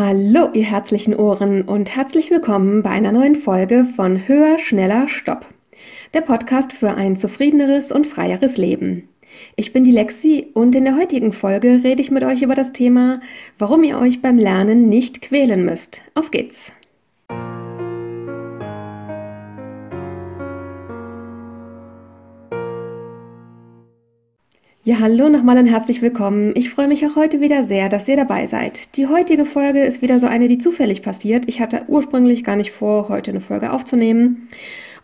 Hallo, ihr herzlichen Ohren und herzlich willkommen bei einer neuen Folge von Höher, Schneller, Stopp. Der Podcast für ein zufriedeneres und freieres Leben. Ich bin die Lexi und in der heutigen Folge rede ich mit euch über das Thema, warum ihr euch beim Lernen nicht quälen müsst. Auf geht's! Ja, hallo nochmal und herzlich willkommen. Ich freue mich auch heute wieder sehr, dass ihr dabei seid. Die heutige Folge ist wieder so eine, die zufällig passiert. Ich hatte ursprünglich gar nicht vor, heute eine Folge aufzunehmen.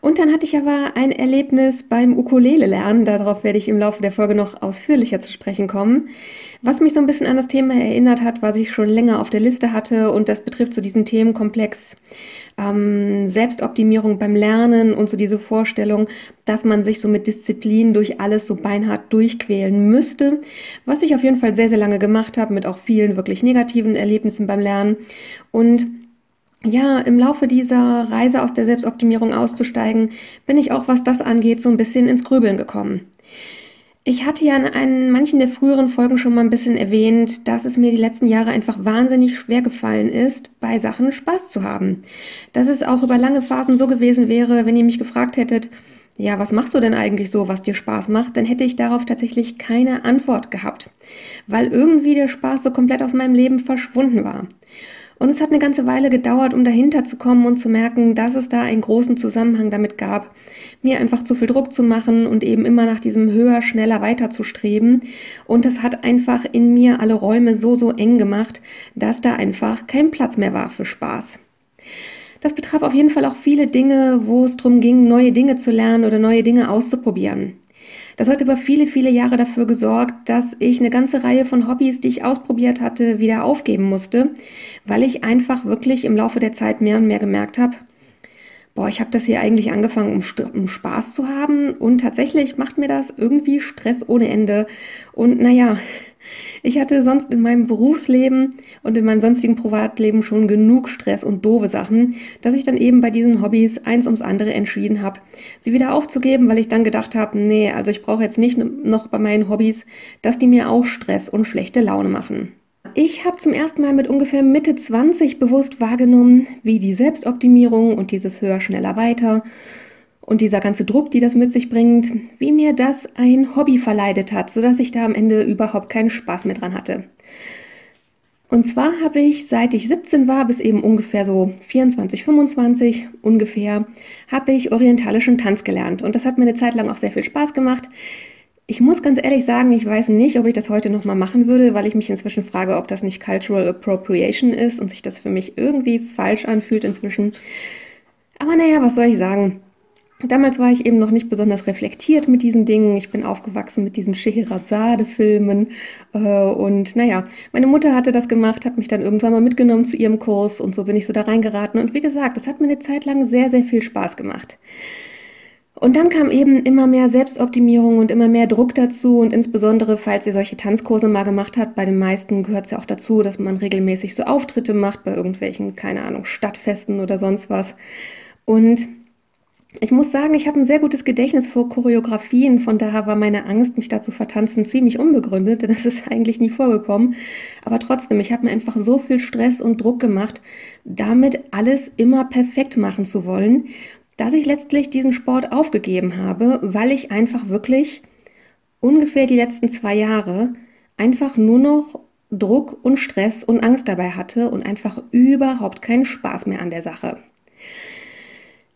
Und dann hatte ich aber ein Erlebnis beim Ukulele lernen. Darauf werde ich im Laufe der Folge noch ausführlicher zu sprechen kommen. Was mich so ein bisschen an das Thema erinnert hat, was ich schon länger auf der Liste hatte und das betrifft so diesen Themenkomplex ähm, Selbstoptimierung beim Lernen und so diese Vorstellung, dass man sich so mit Disziplin durch alles so beinhart durchquälen müsste, was ich auf jeden Fall sehr, sehr lange gemacht habe, mit auch vielen wirklich negativen Erlebnissen beim Lernen. Und ja, im Laufe dieser Reise aus der Selbstoptimierung auszusteigen, bin ich auch, was das angeht, so ein bisschen ins Grübeln gekommen. Ich hatte ja in einen, manchen der früheren Folgen schon mal ein bisschen erwähnt, dass es mir die letzten Jahre einfach wahnsinnig schwer gefallen ist, bei Sachen Spaß zu haben. Dass es auch über lange Phasen so gewesen wäre, wenn ihr mich gefragt hättet, ja, was machst du denn eigentlich so, was dir Spaß macht, dann hätte ich darauf tatsächlich keine Antwort gehabt, weil irgendwie der Spaß so komplett aus meinem Leben verschwunden war. Und es hat eine ganze Weile gedauert, um dahinter zu kommen und zu merken, dass es da einen großen Zusammenhang damit gab, mir einfach zu viel Druck zu machen und eben immer nach diesem höher, schneller weiter zu streben. Und das hat einfach in mir alle Räume so, so eng gemacht, dass da einfach kein Platz mehr war für Spaß. Das betraf auf jeden Fall auch viele Dinge, wo es darum ging, neue Dinge zu lernen oder neue Dinge auszuprobieren. Das hat über viele, viele Jahre dafür gesorgt, dass ich eine ganze Reihe von Hobbys, die ich ausprobiert hatte, wieder aufgeben musste, weil ich einfach wirklich im Laufe der Zeit mehr und mehr gemerkt habe, boah, ich habe das hier eigentlich angefangen, um, um, Spaß zu haben und tatsächlich macht mir das irgendwie Stress ohne Ende. Und naja, ich hatte sonst in meinem Berufsleben und in meinem sonstigen Privatleben schon genug Stress und doofe Sachen, dass ich dann eben bei diesen Hobbys eins ums andere entschieden habe, sie wieder aufzugeben, weil ich dann gedacht habe, nee, also ich brauche jetzt nicht noch bei meinen Hobbys, dass die mir auch Stress und schlechte Laune machen. Ich habe zum ersten Mal mit ungefähr Mitte 20 bewusst wahrgenommen, wie die Selbstoptimierung und dieses höher, schneller, weiter und dieser ganze Druck, die das mit sich bringt, wie mir das ein Hobby verleidet hat, sodass ich da am Ende überhaupt keinen Spaß mehr dran hatte. Und zwar habe ich, seit ich 17 war, bis eben ungefähr so 24, 25 ungefähr, habe ich orientalischen Tanz gelernt. Und das hat mir eine Zeit lang auch sehr viel Spaß gemacht. Ich muss ganz ehrlich sagen, ich weiß nicht, ob ich das heute nochmal machen würde, weil ich mich inzwischen frage, ob das nicht Cultural Appropriation ist und sich das für mich irgendwie falsch anfühlt inzwischen. Aber naja, was soll ich sagen? Damals war ich eben noch nicht besonders reflektiert mit diesen Dingen. Ich bin aufgewachsen mit diesen Scheherazade-Filmen. Äh, und naja, meine Mutter hatte das gemacht, hat mich dann irgendwann mal mitgenommen zu ihrem Kurs und so bin ich so da reingeraten. Und wie gesagt, das hat mir eine Zeit lang sehr, sehr viel Spaß gemacht. Und dann kam eben immer mehr Selbstoptimierung und immer mehr Druck dazu. Und insbesondere, falls ihr solche Tanzkurse mal gemacht habt, bei den meisten gehört es ja auch dazu, dass man regelmäßig so Auftritte macht bei irgendwelchen, keine Ahnung, Stadtfesten oder sonst was. Und ich muss sagen, ich habe ein sehr gutes Gedächtnis vor Choreografien, von daher war meine Angst, mich da zu vertanzen, ziemlich unbegründet, denn das ist eigentlich nie vorgekommen. Aber trotzdem, ich habe mir einfach so viel Stress und Druck gemacht, damit alles immer perfekt machen zu wollen, dass ich letztlich diesen Sport aufgegeben habe, weil ich einfach wirklich ungefähr die letzten zwei Jahre einfach nur noch Druck und Stress und Angst dabei hatte und einfach überhaupt keinen Spaß mehr an der Sache.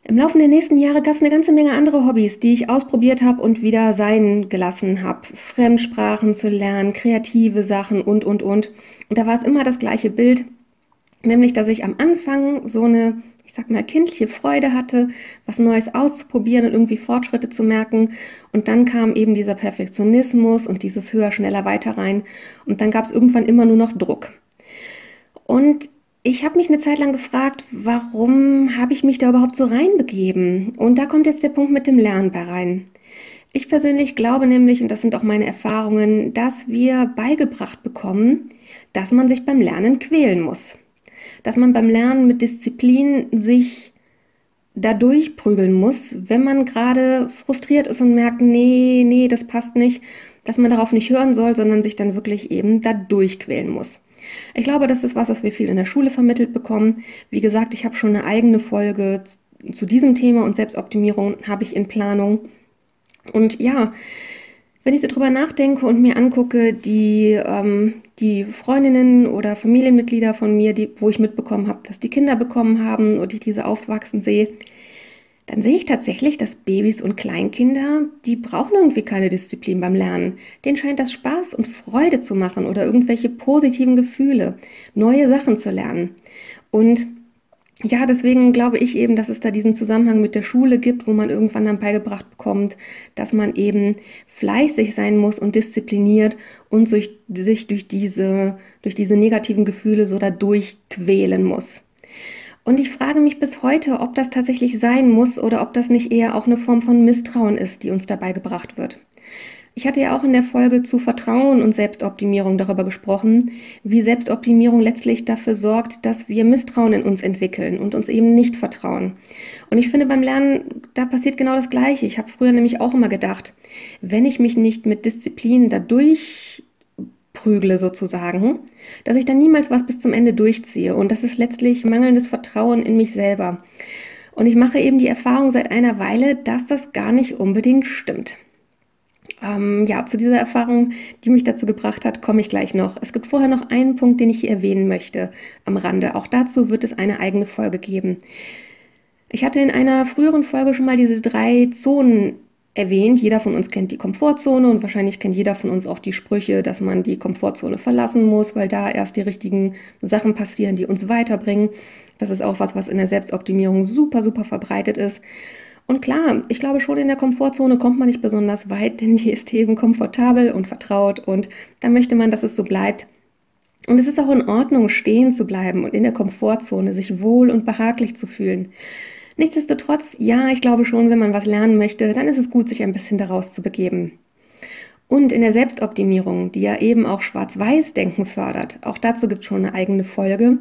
Im Laufe der nächsten Jahre gab es eine ganze Menge andere Hobbys, die ich ausprobiert habe und wieder sein gelassen habe. Fremdsprachen zu lernen, kreative Sachen und, und, und. Und da war es immer das gleiche Bild, nämlich dass ich am Anfang so eine, ich sag mal, kindliche Freude hatte, was Neues auszuprobieren und irgendwie Fortschritte zu merken. Und dann kam eben dieser Perfektionismus und dieses höher, schneller, weiter rein. Und dann gab es irgendwann immer nur noch Druck. Und ich habe mich eine Zeit lang gefragt, warum habe ich mich da überhaupt so reinbegeben? Und da kommt jetzt der Punkt mit dem Lernen bei rein. Ich persönlich glaube nämlich, und das sind auch meine Erfahrungen, dass wir beigebracht bekommen, dass man sich beim Lernen quälen muss. Dass man beim Lernen mit Disziplin sich dadurch prügeln muss, wenn man gerade frustriert ist und merkt, nee, nee, das passt nicht, dass man darauf nicht hören soll, sondern sich dann wirklich eben dadurch quälen muss. Ich glaube, das ist was, was wir viel in der Schule vermittelt bekommen. Wie gesagt, ich habe schon eine eigene Folge zu diesem Thema und Selbstoptimierung habe ich in Planung. Und ja, wenn ich so drüber nachdenke und mir angucke, die, ähm, die Freundinnen oder Familienmitglieder von mir, die, wo ich mitbekommen habe, dass die Kinder bekommen haben und ich diese aufwachsen sehe, dann sehe ich tatsächlich, dass Babys und Kleinkinder, die brauchen irgendwie keine Disziplin beim Lernen. Denen scheint das Spaß und Freude zu machen oder irgendwelche positiven Gefühle, neue Sachen zu lernen. Und ja, deswegen glaube ich eben, dass es da diesen Zusammenhang mit der Schule gibt, wo man irgendwann dann beigebracht bekommt, dass man eben fleißig sein muss und diszipliniert und sich, durch, diese, durch diese negativen Gefühle so dadurch quälen muss. Und ich frage mich bis heute, ob das tatsächlich sein muss oder ob das nicht eher auch eine Form von Misstrauen ist, die uns dabei gebracht wird. Ich hatte ja auch in der Folge zu Vertrauen und Selbstoptimierung darüber gesprochen, wie Selbstoptimierung letztlich dafür sorgt, dass wir Misstrauen in uns entwickeln und uns eben nicht vertrauen. Und ich finde beim Lernen, da passiert genau das Gleiche. Ich habe früher nämlich auch immer gedacht, wenn ich mich nicht mit Disziplin dadurch prügle sozusagen, dass ich dann niemals was bis zum Ende durchziehe. Und das ist letztlich mangelndes Vertrauen in mich selber. Und ich mache eben die Erfahrung seit einer Weile, dass das gar nicht unbedingt stimmt. Ähm, ja, zu dieser Erfahrung, die mich dazu gebracht hat, komme ich gleich noch. Es gibt vorher noch einen Punkt, den ich hier erwähnen möchte am Rande. Auch dazu wird es eine eigene Folge geben. Ich hatte in einer früheren Folge schon mal diese drei Zonen erwähnt. Jeder von uns kennt die Komfortzone und wahrscheinlich kennt jeder von uns auch die Sprüche, dass man die Komfortzone verlassen muss, weil da erst die richtigen Sachen passieren, die uns weiterbringen. Das ist auch was, was in der Selbstoptimierung super, super verbreitet ist. Und klar, ich glaube schon in der Komfortzone kommt man nicht besonders weit, denn die ist eben komfortabel und vertraut und da möchte man, dass es so bleibt. Und es ist auch in Ordnung, stehen zu bleiben und in der Komfortzone sich wohl und behaglich zu fühlen. Nichtsdestotrotz, ja, ich glaube schon, wenn man was lernen möchte, dann ist es gut, sich ein bisschen daraus zu begeben. Und in der Selbstoptimierung, die ja eben auch Schwarz-Weiß-Denken fördert, auch dazu gibt es schon eine eigene Folge.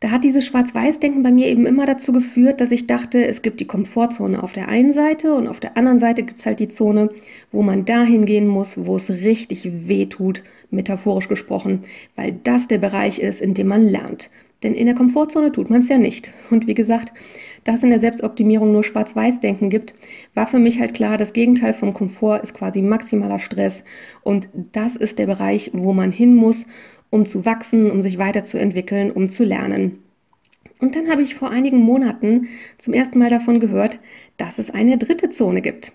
Da hat dieses Schwarz-Weiß-Denken bei mir eben immer dazu geführt, dass ich dachte, es gibt die Komfortzone auf der einen Seite und auf der anderen Seite gibt es halt die Zone, wo man dahin gehen muss, wo es richtig weh tut, metaphorisch gesprochen, weil das der Bereich ist, in dem man lernt. Denn in der Komfortzone tut man es ja nicht. Und wie gesagt, da es in der Selbstoptimierung nur Schwarz-Weiß-Denken gibt, war für mich halt klar, das Gegenteil vom Komfort ist quasi maximaler Stress. Und das ist der Bereich, wo man hin muss, um zu wachsen, um sich weiterzuentwickeln, um zu lernen. Und dann habe ich vor einigen Monaten zum ersten Mal davon gehört, dass es eine dritte Zone gibt.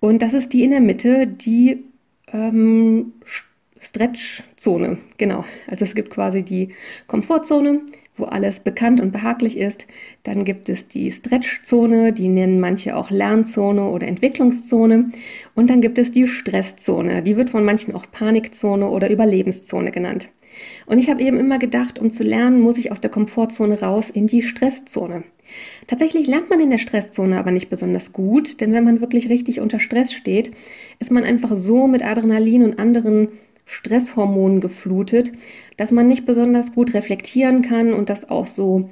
Und das ist die in der Mitte, die ähm, Stretch-Zone. Genau. Also es gibt quasi die Komfortzone, wo alles bekannt und behaglich ist. Dann gibt es die Stretch-Zone, die nennen manche auch Lernzone oder Entwicklungszone. Und dann gibt es die Stresszone, die wird von manchen auch Panikzone oder Überlebenszone genannt. Und ich habe eben immer gedacht, um zu lernen, muss ich aus der Komfortzone raus in die Stresszone. Tatsächlich lernt man in der Stresszone aber nicht besonders gut, denn wenn man wirklich richtig unter Stress steht, ist man einfach so mit Adrenalin und anderen Stresshormonen geflutet, dass man nicht besonders gut reflektieren kann und dass auch so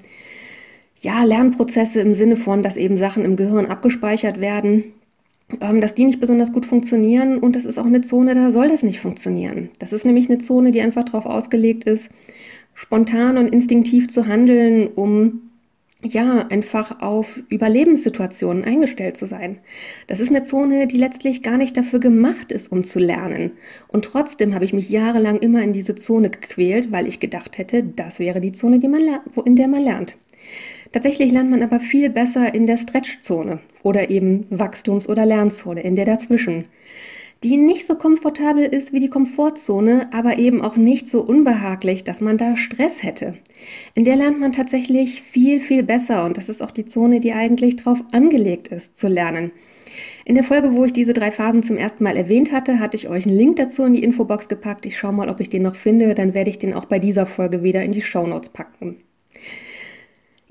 ja, Lernprozesse im Sinne von, dass eben Sachen im Gehirn abgespeichert werden, ähm, dass die nicht besonders gut funktionieren und das ist auch eine Zone, da soll das nicht funktionieren. Das ist nämlich eine Zone, die einfach darauf ausgelegt ist, spontan und instinktiv zu handeln, um ja, einfach auf Überlebenssituationen eingestellt zu sein. Das ist eine Zone, die letztlich gar nicht dafür gemacht ist, um zu lernen. Und trotzdem habe ich mich jahrelang immer in diese Zone gequält, weil ich gedacht hätte, das wäre die Zone, die man in der man lernt. Tatsächlich lernt man aber viel besser in der Stretchzone oder eben Wachstums- oder Lernzone, in der dazwischen die nicht so komfortabel ist wie die Komfortzone, aber eben auch nicht so unbehaglich, dass man da Stress hätte. In der lernt man tatsächlich viel, viel besser und das ist auch die Zone, die eigentlich darauf angelegt ist, zu lernen. In der Folge, wo ich diese drei Phasen zum ersten Mal erwähnt hatte, hatte ich euch einen Link dazu in die Infobox gepackt. Ich schaue mal, ob ich den noch finde, dann werde ich den auch bei dieser Folge wieder in die Show Notes packen.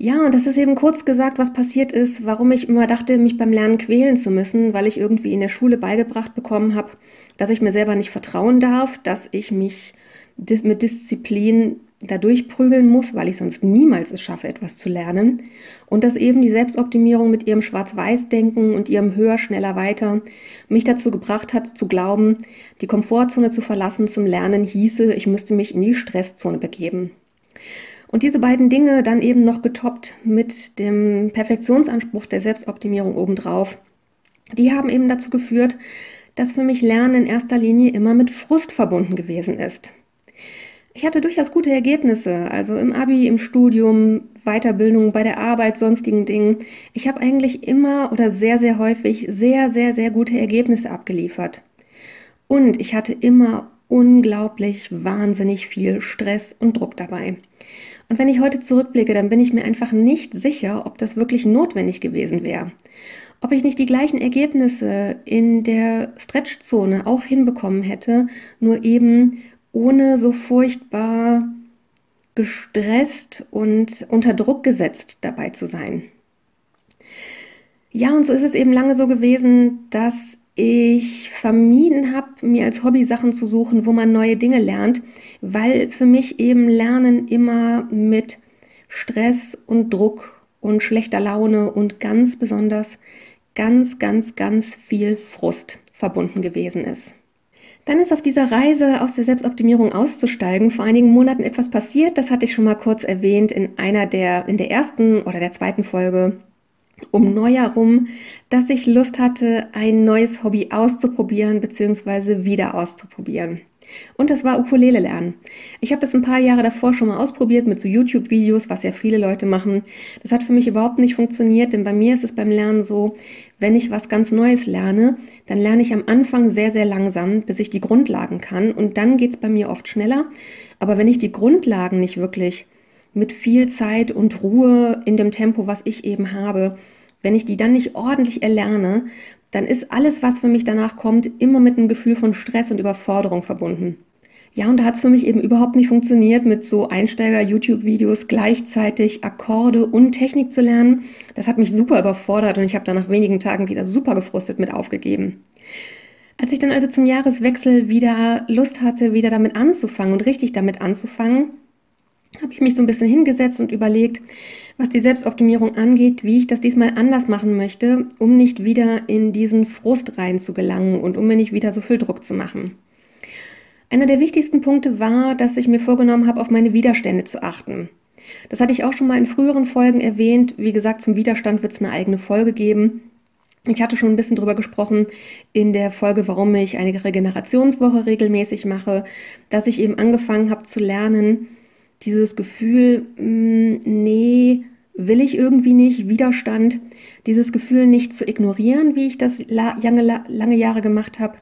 Ja, und das ist eben kurz gesagt, was passiert ist, warum ich immer dachte, mich beim Lernen quälen zu müssen, weil ich irgendwie in der Schule beigebracht bekommen habe, dass ich mir selber nicht vertrauen darf, dass ich mich mit Disziplin dadurch prügeln muss, weil ich sonst niemals es schaffe, etwas zu lernen. Und dass eben die Selbstoptimierung mit ihrem Schwarz-Weiß-Denken und ihrem Höher, schneller, weiter mich dazu gebracht hat, zu glauben, die Komfortzone zu verlassen zum Lernen hieße, ich müsste mich in die Stresszone begeben. Und diese beiden Dinge dann eben noch getoppt mit dem Perfektionsanspruch der Selbstoptimierung obendrauf, die haben eben dazu geführt, dass für mich Lernen in erster Linie immer mit Frust verbunden gewesen ist. Ich hatte durchaus gute Ergebnisse, also im ABI, im Studium, Weiterbildung, bei der Arbeit, sonstigen Dingen. Ich habe eigentlich immer oder sehr, sehr häufig sehr, sehr, sehr gute Ergebnisse abgeliefert. Und ich hatte immer unglaublich wahnsinnig viel Stress und Druck dabei. Und wenn ich heute zurückblicke, dann bin ich mir einfach nicht sicher, ob das wirklich notwendig gewesen wäre. Ob ich nicht die gleichen Ergebnisse in der Stretchzone auch hinbekommen hätte, nur eben ohne so furchtbar gestresst und unter Druck gesetzt dabei zu sein. Ja, und so ist es eben lange so gewesen, dass ich vermieden habe, mir als Hobby Sachen zu suchen, wo man neue Dinge lernt, weil für mich eben Lernen immer mit Stress und Druck und schlechter Laune und ganz besonders ganz, ganz, ganz viel Frust verbunden gewesen ist. Dann ist auf dieser Reise aus der Selbstoptimierung auszusteigen vor einigen Monaten etwas passiert. Das hatte ich schon mal kurz erwähnt in einer der, in der ersten oder der zweiten Folge um Neujahr rum, dass ich Lust hatte, ein neues Hobby auszuprobieren bzw. wieder auszuprobieren. Und das war Ukulele lernen. Ich habe das ein paar Jahre davor schon mal ausprobiert mit so YouTube-Videos, was ja viele Leute machen. Das hat für mich überhaupt nicht funktioniert, denn bei mir ist es beim Lernen so, wenn ich was ganz Neues lerne, dann lerne ich am Anfang sehr, sehr langsam, bis ich die Grundlagen kann. Und dann geht es bei mir oft schneller. Aber wenn ich die Grundlagen nicht wirklich mit viel Zeit und Ruhe in dem Tempo, was ich eben habe, wenn ich die dann nicht ordentlich erlerne, dann ist alles, was für mich danach kommt, immer mit einem Gefühl von Stress und Überforderung verbunden. Ja, und da hat es für mich eben überhaupt nicht funktioniert, mit so Einsteiger-YouTube-Videos gleichzeitig Akkorde und Technik zu lernen. Das hat mich super überfordert und ich habe da nach wenigen Tagen wieder super gefrustet mit aufgegeben. Als ich dann also zum Jahreswechsel wieder Lust hatte, wieder damit anzufangen und richtig damit anzufangen, habe ich mich so ein bisschen hingesetzt und überlegt, was die Selbstoptimierung angeht, wie ich das diesmal anders machen möchte, um nicht wieder in diesen Frust rein zu gelangen und um mir nicht wieder so viel Druck zu machen. Einer der wichtigsten Punkte war, dass ich mir vorgenommen habe, auf meine Widerstände zu achten. Das hatte ich auch schon mal in früheren Folgen erwähnt. Wie gesagt, zum Widerstand wird es eine eigene Folge geben. Ich hatte schon ein bisschen drüber gesprochen in der Folge, warum ich eine Regenerationswoche regelmäßig mache, dass ich eben angefangen habe zu lernen, dieses Gefühl, mh, mm, nee, will ich irgendwie nicht, Widerstand, dieses Gefühl nicht zu ignorieren, wie ich das lange, lange Jahre gemacht habe,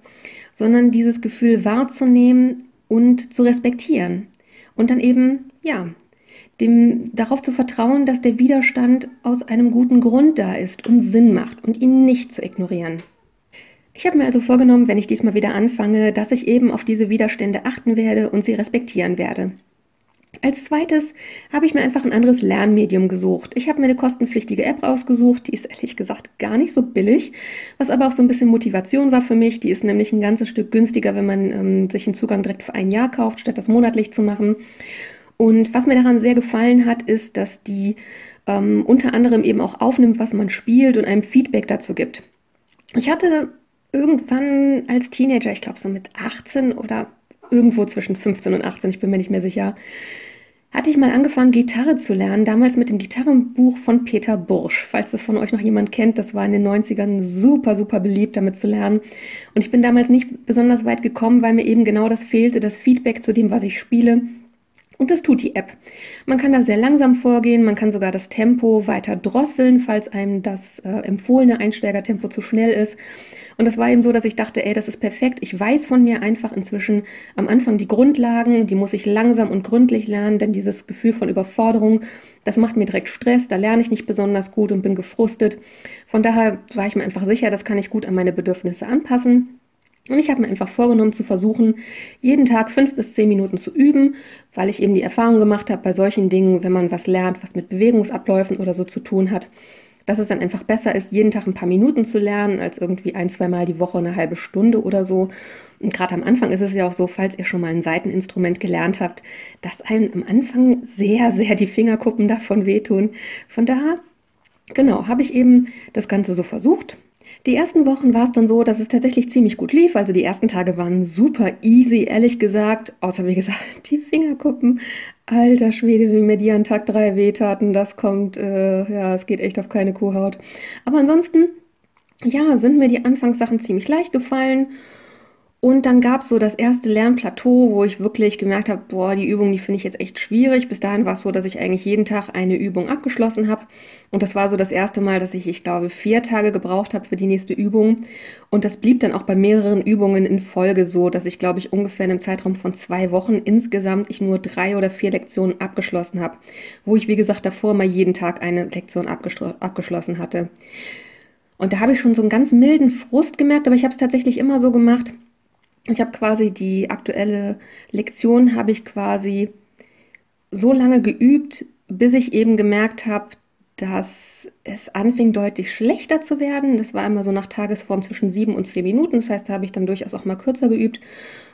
sondern dieses Gefühl wahrzunehmen und zu respektieren. Und dann eben, ja, dem, darauf zu vertrauen, dass der Widerstand aus einem guten Grund da ist und Sinn macht und ihn nicht zu ignorieren. Ich habe mir also vorgenommen, wenn ich diesmal wieder anfange, dass ich eben auf diese Widerstände achten werde und sie respektieren werde. Als zweites habe ich mir einfach ein anderes Lernmedium gesucht. Ich habe mir eine kostenpflichtige App rausgesucht, die ist ehrlich gesagt gar nicht so billig, was aber auch so ein bisschen Motivation war für mich. Die ist nämlich ein ganzes Stück günstiger, wenn man ähm, sich einen Zugang direkt für ein Jahr kauft, statt das monatlich zu machen. Und was mir daran sehr gefallen hat, ist, dass die ähm, unter anderem eben auch aufnimmt, was man spielt und einem Feedback dazu gibt. Ich hatte irgendwann als Teenager, ich glaube so mit 18 oder irgendwo zwischen 15 und 18, ich bin mir nicht mehr sicher, hatte ich mal angefangen, Gitarre zu lernen, damals mit dem Gitarrenbuch von Peter Bursch. Falls das von euch noch jemand kennt, das war in den 90ern super, super beliebt, damit zu lernen. Und ich bin damals nicht besonders weit gekommen, weil mir eben genau das fehlte, das Feedback zu dem, was ich spiele. Und das tut die App. Man kann da sehr langsam vorgehen, man kann sogar das Tempo weiter drosseln, falls einem das äh, empfohlene Einsteigertempo zu schnell ist. Und das war eben so, dass ich dachte, ey, das ist perfekt. Ich weiß von mir einfach inzwischen am Anfang die Grundlagen, die muss ich langsam und gründlich lernen, denn dieses Gefühl von Überforderung, das macht mir direkt Stress, da lerne ich nicht besonders gut und bin gefrustet. Von daher war ich mir einfach sicher, das kann ich gut an meine Bedürfnisse anpassen. Und ich habe mir einfach vorgenommen zu versuchen, jeden Tag fünf bis zehn Minuten zu üben, weil ich eben die Erfahrung gemacht habe bei solchen Dingen, wenn man was lernt, was mit Bewegungsabläufen oder so zu tun hat, dass es dann einfach besser ist, jeden Tag ein paar Minuten zu lernen, als irgendwie ein, zweimal die Woche eine halbe Stunde oder so. Und gerade am Anfang ist es ja auch so, falls ihr schon mal ein Seiteninstrument gelernt habt, dass einem am Anfang sehr, sehr die Fingerkuppen davon wehtun. Von daher, genau, habe ich eben das Ganze so versucht. Die ersten Wochen war es dann so, dass es tatsächlich ziemlich gut lief. Also die ersten Tage waren super easy, ehrlich gesagt. Außer wie gesagt, die Fingerkuppen. Alter Schwede, wie mir die an Tag 3 wehtaten. Das kommt, äh, ja, es geht echt auf keine Kuhhaut. Aber ansonsten, ja, sind mir die Anfangssachen ziemlich leicht gefallen. Und dann gab es so das erste Lernplateau, wo ich wirklich gemerkt habe, boah, die Übung, die finde ich jetzt echt schwierig. Bis dahin war es so, dass ich eigentlich jeden Tag eine Übung abgeschlossen habe. Und das war so das erste Mal, dass ich, ich glaube, vier Tage gebraucht habe für die nächste Übung. Und das blieb dann auch bei mehreren Übungen in Folge so, dass ich, glaube ich, ungefähr in einem Zeitraum von zwei Wochen insgesamt ich nur drei oder vier Lektionen abgeschlossen habe. Wo ich, wie gesagt, davor mal jeden Tag eine Lektion abgeschlossen hatte. Und da habe ich schon so einen ganz milden Frust gemerkt, aber ich habe es tatsächlich immer so gemacht ich habe quasi die aktuelle Lektion, habe ich quasi so lange geübt, bis ich eben gemerkt habe, dass es anfing deutlich schlechter zu werden. Das war immer so nach Tagesform zwischen sieben und zehn Minuten. Das heißt, da habe ich dann durchaus auch mal kürzer geübt.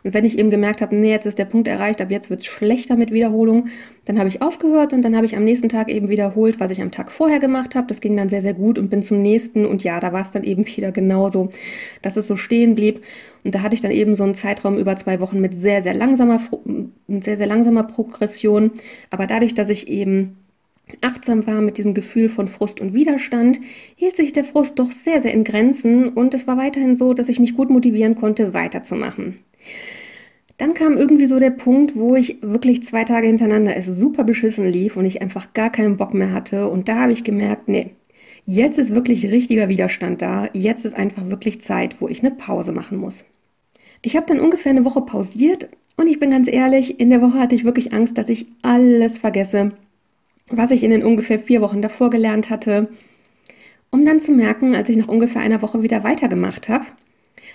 Und wenn ich eben gemerkt habe, nee, jetzt ist der Punkt erreicht, ab jetzt wird es schlechter mit Wiederholung, dann habe ich aufgehört und dann habe ich am nächsten Tag eben wiederholt, was ich am Tag vorher gemacht habe. Das ging dann sehr, sehr gut und bin zum nächsten. Und ja, da war es dann eben wieder genauso, dass es so stehen blieb. Und da hatte ich dann eben so einen Zeitraum über zwei Wochen mit sehr, sehr langsamer, sehr, sehr langsamer Progression. Aber dadurch, dass ich eben achtsam war mit diesem Gefühl von Frust und Widerstand, hielt sich der Frust doch sehr, sehr in Grenzen und es war weiterhin so, dass ich mich gut motivieren konnte, weiterzumachen. Dann kam irgendwie so der Punkt, wo ich wirklich zwei Tage hintereinander es super beschissen lief und ich einfach gar keinen Bock mehr hatte. Und da habe ich gemerkt, nee, jetzt ist wirklich richtiger Widerstand da. Jetzt ist einfach wirklich Zeit, wo ich eine Pause machen muss. Ich habe dann ungefähr eine Woche pausiert und ich bin ganz ehrlich, in der Woche hatte ich wirklich Angst, dass ich alles vergesse, was ich in den ungefähr vier Wochen davor gelernt hatte, um dann zu merken, als ich nach ungefähr einer Woche wieder weitergemacht habe,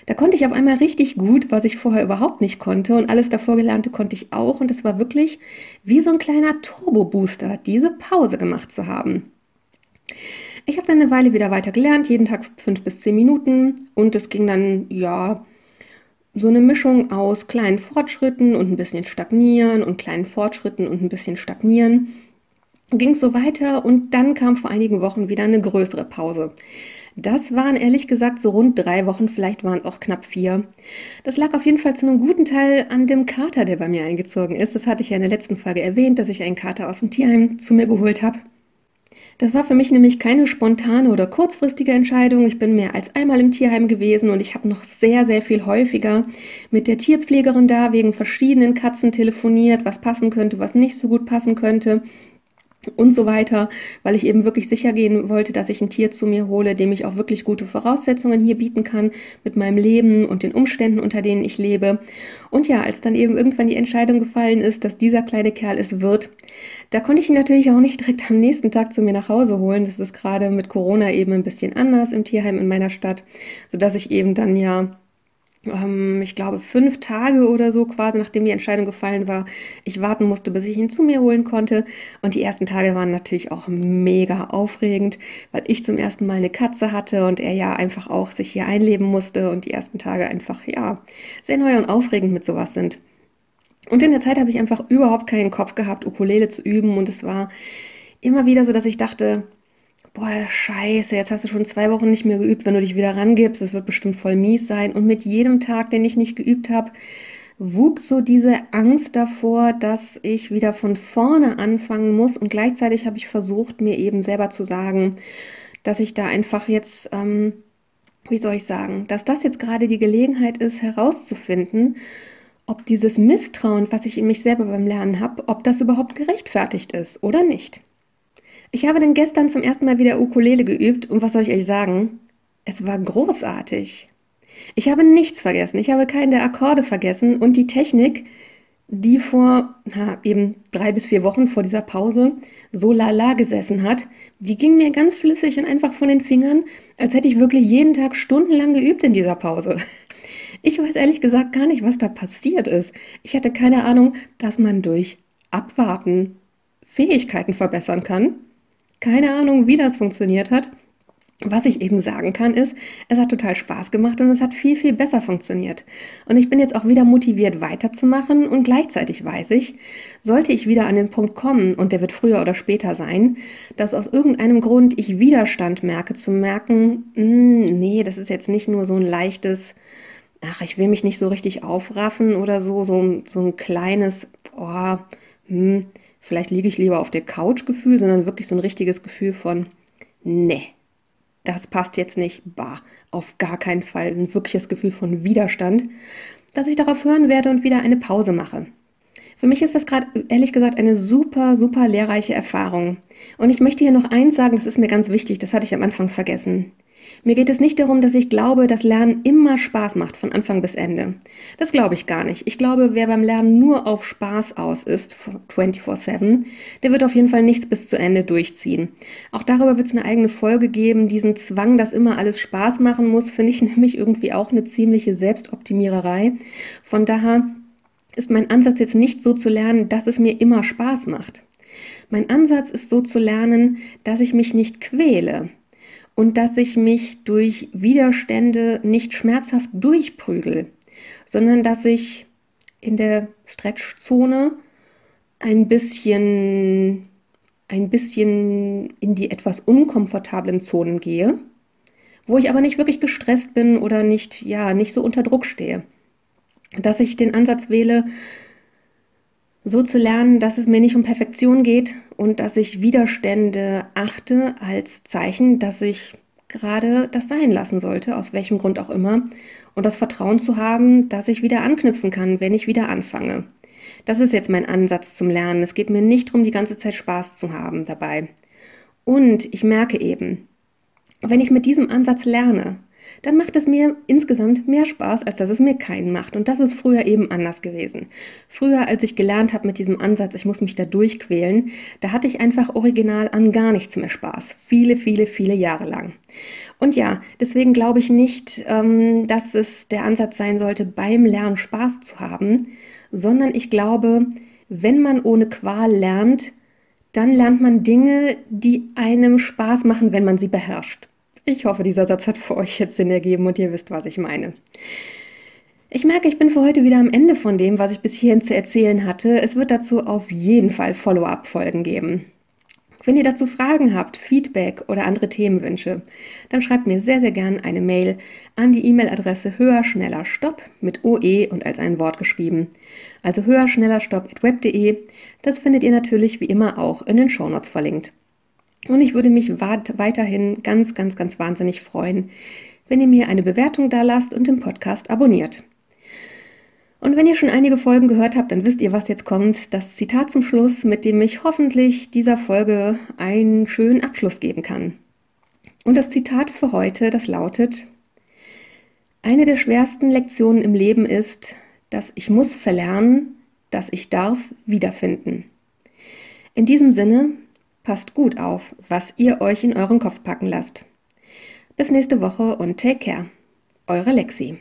da konnte ich auf einmal richtig gut, was ich vorher überhaupt nicht konnte. Und alles davor gelernte konnte ich auch. Und es war wirklich wie so ein kleiner Turbo-Booster, diese Pause gemacht zu haben. Ich habe dann eine Weile wieder weiter gelernt, jeden Tag fünf bis zehn Minuten. Und es ging dann, ja, so eine Mischung aus kleinen Fortschritten und ein bisschen stagnieren und kleinen Fortschritten und ein bisschen stagnieren ging es so weiter und dann kam vor einigen Wochen wieder eine größere Pause. Das waren ehrlich gesagt so rund drei Wochen, vielleicht waren es auch knapp vier. Das lag auf jeden Fall zu einem guten Teil an dem Kater, der bei mir eingezogen ist. Das hatte ich ja in der letzten Folge erwähnt, dass ich einen Kater aus dem Tierheim zu mir geholt habe. Das war für mich nämlich keine spontane oder kurzfristige Entscheidung. Ich bin mehr als einmal im Tierheim gewesen und ich habe noch sehr, sehr viel häufiger mit der Tierpflegerin da wegen verschiedenen Katzen telefoniert, was passen könnte, was nicht so gut passen könnte und so weiter, weil ich eben wirklich sicher gehen wollte, dass ich ein Tier zu mir hole, dem ich auch wirklich gute Voraussetzungen hier bieten kann mit meinem Leben und den Umständen, unter denen ich lebe. Und ja, als dann eben irgendwann die Entscheidung gefallen ist, dass dieser kleine Kerl es wird, da konnte ich ihn natürlich auch nicht direkt am nächsten Tag zu mir nach Hause holen. Das ist gerade mit Corona eben ein bisschen anders im Tierheim in meiner Stadt, sodass ich eben dann ja ähm, ich glaube, fünf Tage oder so quasi, nachdem die Entscheidung gefallen war, ich warten musste, bis ich ihn zu mir holen konnte. Und die ersten Tage waren natürlich auch mega aufregend, weil ich zum ersten Mal eine Katze hatte und er ja einfach auch sich hier einleben musste und die ersten Tage einfach, ja, sehr neu und aufregend mit sowas sind. Und in der Zeit habe ich einfach überhaupt keinen Kopf gehabt, Ukulele zu üben und es war immer wieder so, dass ich dachte, boah, scheiße, jetzt hast du schon zwei Wochen nicht mehr geübt, wenn du dich wieder rangibst, es wird bestimmt voll mies sein. Und mit jedem Tag, den ich nicht geübt habe, wuchs so diese Angst davor, dass ich wieder von vorne anfangen muss. Und gleichzeitig habe ich versucht, mir eben selber zu sagen, dass ich da einfach jetzt, ähm, wie soll ich sagen, dass das jetzt gerade die Gelegenheit ist, herauszufinden, ob dieses Misstrauen, was ich in mich selber beim Lernen habe, ob das überhaupt gerechtfertigt ist oder nicht. Ich habe dann gestern zum ersten Mal wieder Ukulele geübt und was soll ich euch sagen? Es war großartig. Ich habe nichts vergessen. Ich habe keinen der Akkorde vergessen und die Technik, die vor na, eben drei bis vier Wochen vor dieser Pause so lala gesessen hat, die ging mir ganz flüssig und einfach von den Fingern, als hätte ich wirklich jeden Tag stundenlang geübt in dieser Pause. Ich weiß ehrlich gesagt gar nicht, was da passiert ist. Ich hatte keine Ahnung, dass man durch Abwarten Fähigkeiten verbessern kann. Keine Ahnung, wie das funktioniert hat. Was ich eben sagen kann, ist, es hat total Spaß gemacht und es hat viel, viel besser funktioniert. Und ich bin jetzt auch wieder motiviert weiterzumachen und gleichzeitig weiß ich, sollte ich wieder an den Punkt kommen, und der wird früher oder später sein, dass aus irgendeinem Grund ich Widerstand merke, zu merken, hm, nee, das ist jetzt nicht nur so ein leichtes, ach, ich will mich nicht so richtig aufraffen oder so, so, so ein kleines, oh, hm, vielleicht liege ich lieber auf der Couch Gefühl, sondern wirklich so ein richtiges Gefühl von, nee das passt jetzt nicht, bah, auf gar keinen Fall, ein wirkliches Gefühl von Widerstand, dass ich darauf hören werde und wieder eine Pause mache. Für mich ist das gerade ehrlich gesagt eine super, super lehrreiche Erfahrung. Und ich möchte hier noch eins sagen, das ist mir ganz wichtig, das hatte ich am Anfang vergessen. Mir geht es nicht darum, dass ich glaube, dass Lernen immer Spaß macht von Anfang bis Ende. Das glaube ich gar nicht. Ich glaube, wer beim Lernen nur auf Spaß aus ist, 24/7, der wird auf jeden Fall nichts bis zu Ende durchziehen. Auch darüber wird es eine eigene Folge geben. Diesen Zwang, dass immer alles Spaß machen muss, finde ich nämlich irgendwie auch eine ziemliche Selbstoptimiererei. Von daher ist mein Ansatz jetzt nicht so zu lernen, dass es mir immer Spaß macht. Mein Ansatz ist so zu lernen, dass ich mich nicht quäle, und dass ich mich durch Widerstände nicht schmerzhaft durchprügel, sondern dass ich in der Stretchzone ein bisschen ein bisschen in die etwas unkomfortablen Zonen gehe, wo ich aber nicht wirklich gestresst bin oder nicht ja, nicht so unter Druck stehe. Dass ich den Ansatz wähle, so zu lernen, dass es mir nicht um Perfektion geht und dass ich Widerstände achte als Zeichen, dass ich gerade das sein lassen sollte, aus welchem Grund auch immer, und das Vertrauen zu haben, dass ich wieder anknüpfen kann, wenn ich wieder anfange. Das ist jetzt mein Ansatz zum Lernen. Es geht mir nicht darum, die ganze Zeit Spaß zu haben dabei. Und ich merke eben, wenn ich mit diesem Ansatz lerne, dann macht es mir insgesamt mehr Spaß, als dass es mir keinen macht. Und das ist früher eben anders gewesen. Früher, als ich gelernt habe mit diesem Ansatz, ich muss mich da durchquälen, da hatte ich einfach original an gar nichts mehr Spaß. Viele, viele, viele Jahre lang. Und ja, deswegen glaube ich nicht, ähm, dass es der Ansatz sein sollte, beim Lernen Spaß zu haben, sondern ich glaube, wenn man ohne Qual lernt, dann lernt man Dinge, die einem Spaß machen, wenn man sie beherrscht. Ich hoffe, dieser Satz hat für euch jetzt Sinn ergeben und ihr wisst, was ich meine. Ich merke, ich bin für heute wieder am Ende von dem, was ich bis hierhin zu erzählen hatte. Es wird dazu auf jeden Fall Follow-up-Folgen geben. Wenn ihr dazu Fragen habt, Feedback oder andere Themenwünsche, dann schreibt mir sehr, sehr gern eine Mail an die E-Mail-Adresse höher, schneller, stopp mit OE und als ein Wort geschrieben. Also höher, schneller, stopp at web.de. Das findet ihr natürlich wie immer auch in den Shownotes verlinkt. Und ich würde mich weiterhin ganz, ganz, ganz wahnsinnig freuen, wenn ihr mir eine Bewertung da lasst und den Podcast abonniert. Und wenn ihr schon einige Folgen gehört habt, dann wisst ihr, was jetzt kommt. Das Zitat zum Schluss, mit dem ich hoffentlich dieser Folge einen schönen Abschluss geben kann. Und das Zitat für heute, das lautet, eine der schwersten Lektionen im Leben ist, dass ich muss verlernen, dass ich darf wiederfinden. In diesem Sinne, Passt gut auf, was ihr euch in euren Kopf packen lasst. Bis nächste Woche und take care. Eure Lexi.